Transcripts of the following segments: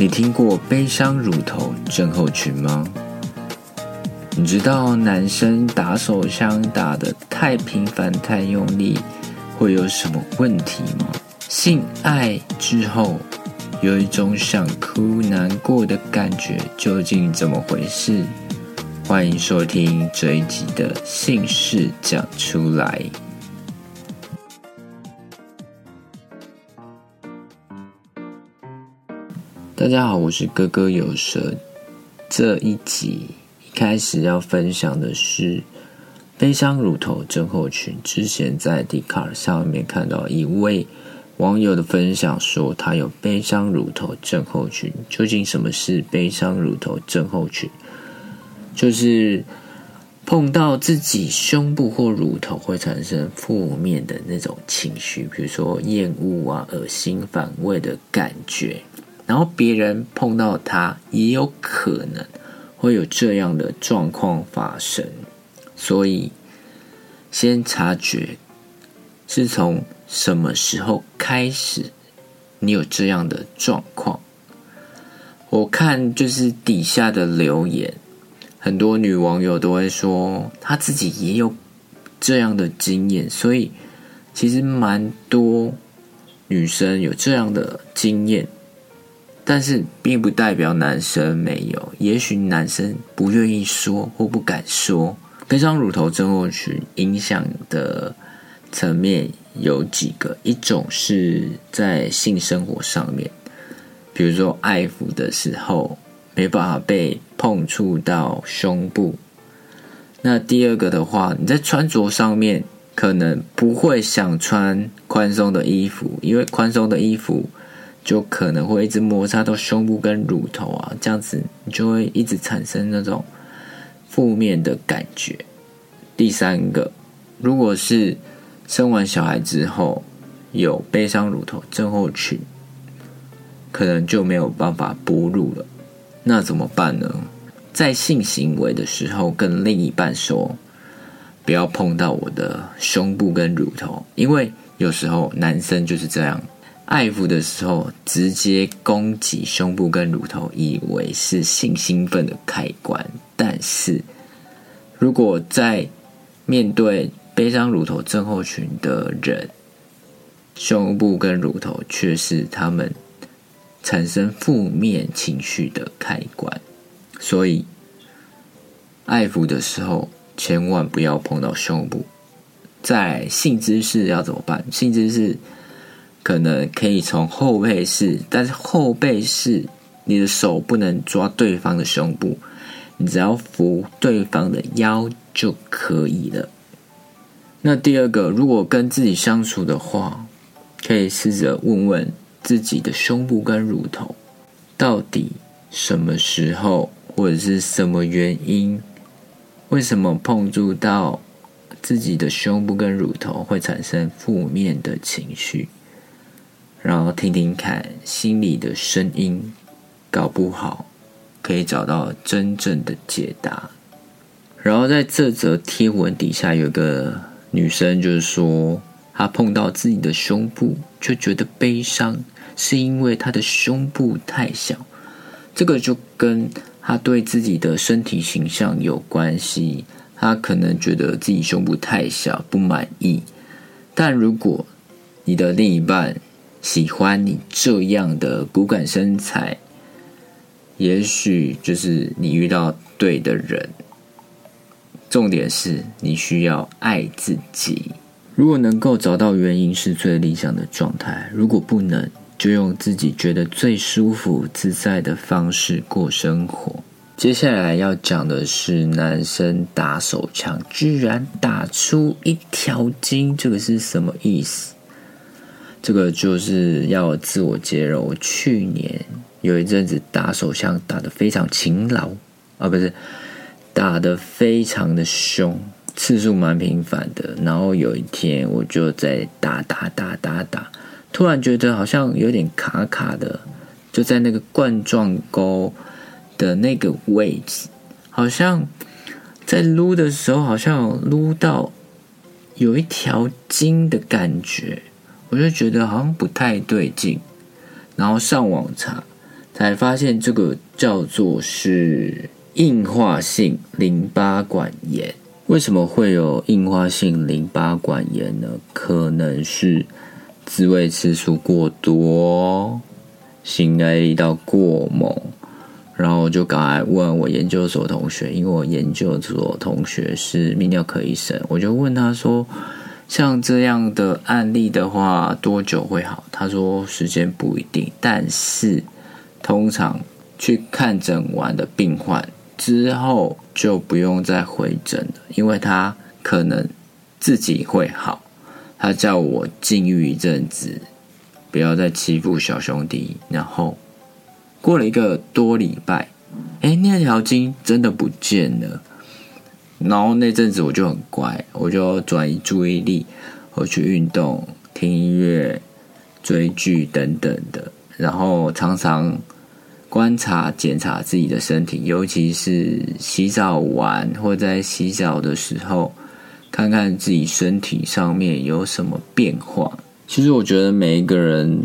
你听过悲伤乳头症候群吗？你知道男生打手枪打的太频繁、太用力会有什么问题吗？性爱之后有一种想哭、难过的感觉，究竟怎么回事？欢迎收听这一集的姓氏讲出来。大家好，我是哥哥有舌。这一集一开始要分享的是悲伤乳头症候群。之前在 d 卡 c a r 上面看到一位网友的分享，说他有悲伤乳头症候群。究竟什么是悲伤乳头症候群？就是碰到自己胸部或乳头会产生负面的那种情绪，比如说厌恶啊、恶心、反胃的感觉。然后别人碰到他，也有可能会有这样的状况发生，所以先察觉是从什么时候开始你有这样的状况。我看就是底下的留言，很多女网友都会说，她自己也有这样的经验，所以其实蛮多女生有这样的经验。但是并不代表男生没有，也许男生不愿意说或不敢说。悲伤乳头症候群影响的层面有几个，一种是在性生活上面，比如说爱抚的时候没办法被碰触到胸部。那第二个的话，你在穿着上面可能不会想穿宽松的衣服，因为宽松的衣服。就可能会一直摩擦到胸部跟乳头啊，这样子你就会一直产生那种负面的感觉。第三个，如果是生完小孩之后有悲伤乳头症候群，可能就没有办法哺乳了，那怎么办呢？在性行为的时候跟另一半说，不要碰到我的胸部跟乳头，因为有时候男生就是这样。爱抚的时候，直接攻击胸部跟乳头，以为是性兴奋的开关。但是，如果在面对悲伤乳头症候群的人，胸部跟乳头却是他们产生负面情绪的开关。所以，爱抚的时候千万不要碰到胸部。在性姿势要怎么办？性姿势。可能可以从后背式，但是后背式你的手不能抓对方的胸部，你只要扶对方的腰就可以了。那第二个，如果跟自己相处的话，可以试着问问自己的胸部跟乳头，到底什么时候或者是什么原因，为什么碰触到自己的胸部跟乳头会产生负面的情绪？然后听听看心里的声音，搞不好可以找到真正的解答。然后在这则贴文底下有个女生，就是说她碰到自己的胸部就觉得悲伤，是因为她的胸部太小。这个就跟她对自己的身体形象有关系，她可能觉得自己胸部太小不满意。但如果你的另一半，喜欢你这样的骨感身材，也许就是你遇到对的人。重点是你需要爱自己。如果能够找到原因，是最理想的状态；如果不能，就用自己觉得最舒服、自在的方式过生活。接下来要讲的是，男生打手枪居然打出一条筋，这个是什么意思？这个就是要自我揭露。我去年有一阵子打手枪打得非常勤劳啊，不是打的非常的凶，次数蛮频繁的。然后有一天我就在打打打打打，突然觉得好像有点卡卡的，就在那个冠状沟的那个位置，好像在撸的时候，好像撸到有一条筋的感觉。我就觉得好像不太对劲，然后上网查，才发现这个叫做是硬化性淋巴管炎。为什么会有硬化性淋巴管炎呢？可能是自慰次数过多，性爱力道过猛，然后就赶快问我研究所同学，因为我研究所同学是泌尿科医生，我就问他说，像这样的案例的话，多久会好？他说时间不一定，但是通常去看诊完的病患。之后就不用再回诊了，因为他可能自己会好。他叫我禁欲一阵子，不要再欺负小兄弟。然后过了一个多礼拜，哎，那条筋真的不见了。然后那阵子我就很乖，我就转移注意力，我去运动、听音乐、追剧等等的，然后常常。观察、检查自己的身体，尤其是洗澡完或在洗澡的时候，看看自己身体上面有什么变化。其实，我觉得每一个人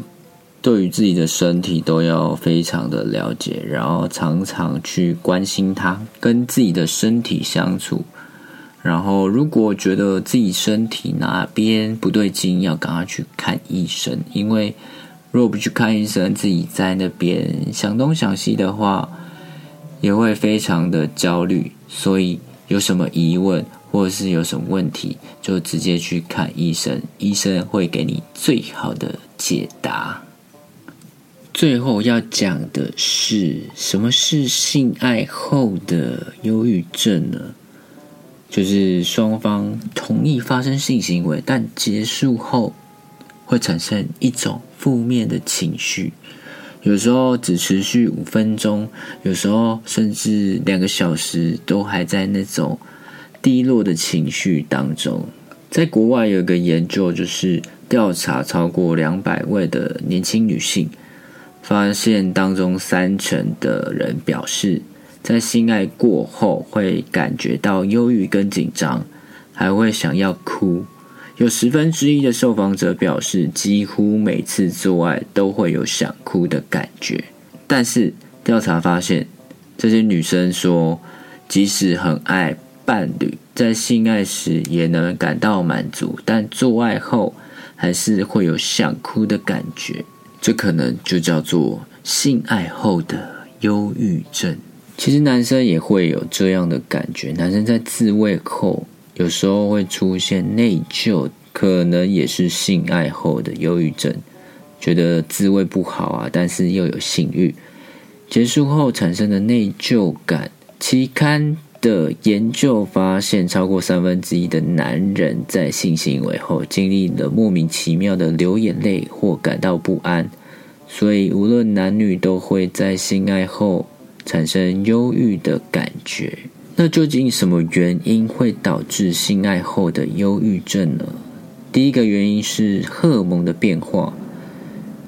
对于自己的身体都要非常的了解，然后常常去关心它，跟自己的身体相处。然后，如果觉得自己身体哪边不对劲，要赶快去看医生，因为。如果不去看医生，自己在那边想东想西的话，也会非常的焦虑。所以有什么疑问或者是有什么问题，就直接去看医生，医生会给你最好的解答。最后要讲的是，什么是性爱后的忧郁症呢？就是双方同意发生性行为，但结束后。会产生一种负面的情绪，有时候只持续五分钟，有时候甚至两个小时，都还在那种低落的情绪当中。在国外有一个研究，就是调查超过两百位的年轻女性，发现当中三成的人表示，在性爱过后会感觉到忧郁跟紧张，还会想要哭。有十分之一的受访者表示，几乎每次做爱都会有想哭的感觉。但是调查发现，这些女生说，即使很爱伴侣，在性爱时也能感到满足，但做爱后还是会有想哭的感觉。这可能就叫做性爱后的忧郁症。其实男生也会有这样的感觉，男生在自慰后。有时候会出现内疚，可能也是性爱后的忧郁症，觉得自慰不好啊，但是又有性欲，结束后产生的内疚感。期刊的研究发现，超过三分之一的男人在性行为后经历了莫名其妙的流眼泪或感到不安，所以无论男女都会在性爱后产生忧郁的感觉。那究竟什么原因会导致性爱后的忧郁症呢？第一个原因是荷尔蒙的变化。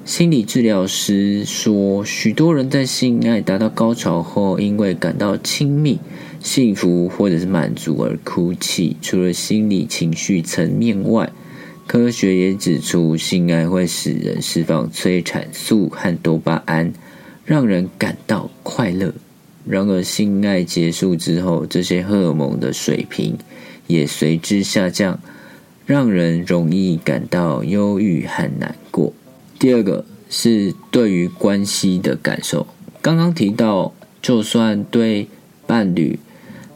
心理治疗师说，许多人在性爱达到高潮后，因为感到亲密、幸福或者是满足而哭泣。除了心理情绪层面外，科学也指出，性爱会使人释放催产素和多巴胺，让人感到快乐。然而，性爱结束之后，这些荷尔蒙的水平也随之下降，让人容易感到忧郁和难过。第二个是对于关系的感受。刚刚提到，就算对伴侣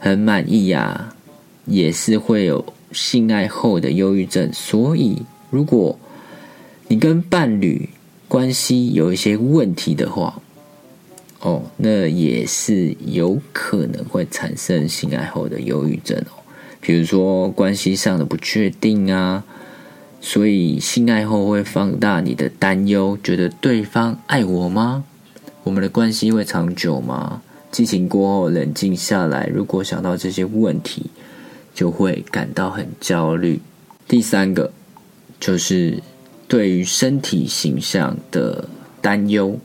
很满意呀，也是会有性爱后的忧郁症。所以，如果你跟伴侣关系有一些问题的话，哦，那也是有可能会产生性爱后的忧郁症哦，比如说关系上的不确定啊，所以性爱后会放大你的担忧，觉得对方爱我吗？我们的关系会长久吗？激情过后冷静下来，如果想到这些问题，就会感到很焦虑。第三个就是对于身体形象的担忧。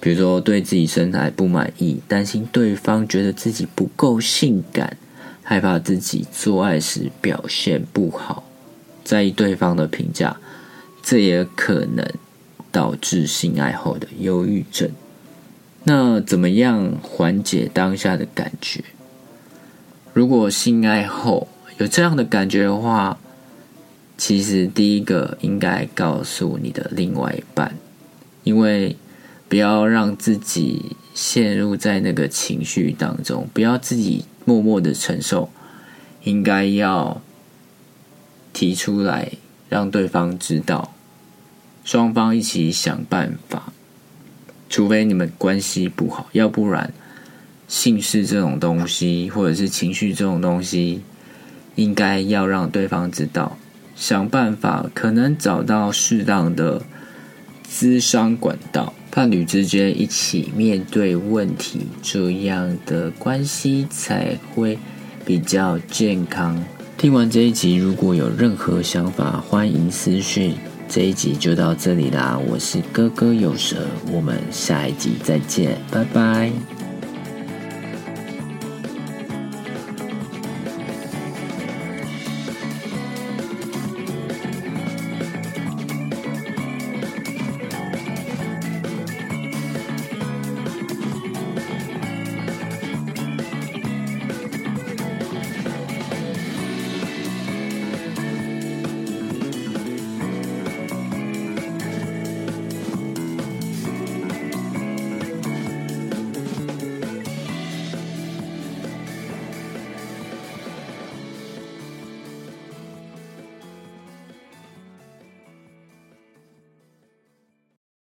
比如说，对自己身材不满意，担心对方觉得自己不够性感，害怕自己做爱时表现不好，在意对方的评价，这也可能导致性爱后的忧郁症。那怎么样缓解当下的感觉？如果性爱后有这样的感觉的话，其实第一个应该告诉你的另外一半，因为不要让自己陷入在那个情绪当中，不要自己默默的承受，应该要提出来让对方知道，双方一起想办法。除非你们关系不好，要不然。性事这种东西，或者是情绪这种东西，应该要让对方知道，想办法可能找到适当的咨商管道，伴侣之间一起面对问题，这样的关系才会比较健康。听完这一集，如果有任何想法，欢迎私讯。这一集就到这里啦，我是哥哥有蛇，我们下一集再见，拜拜。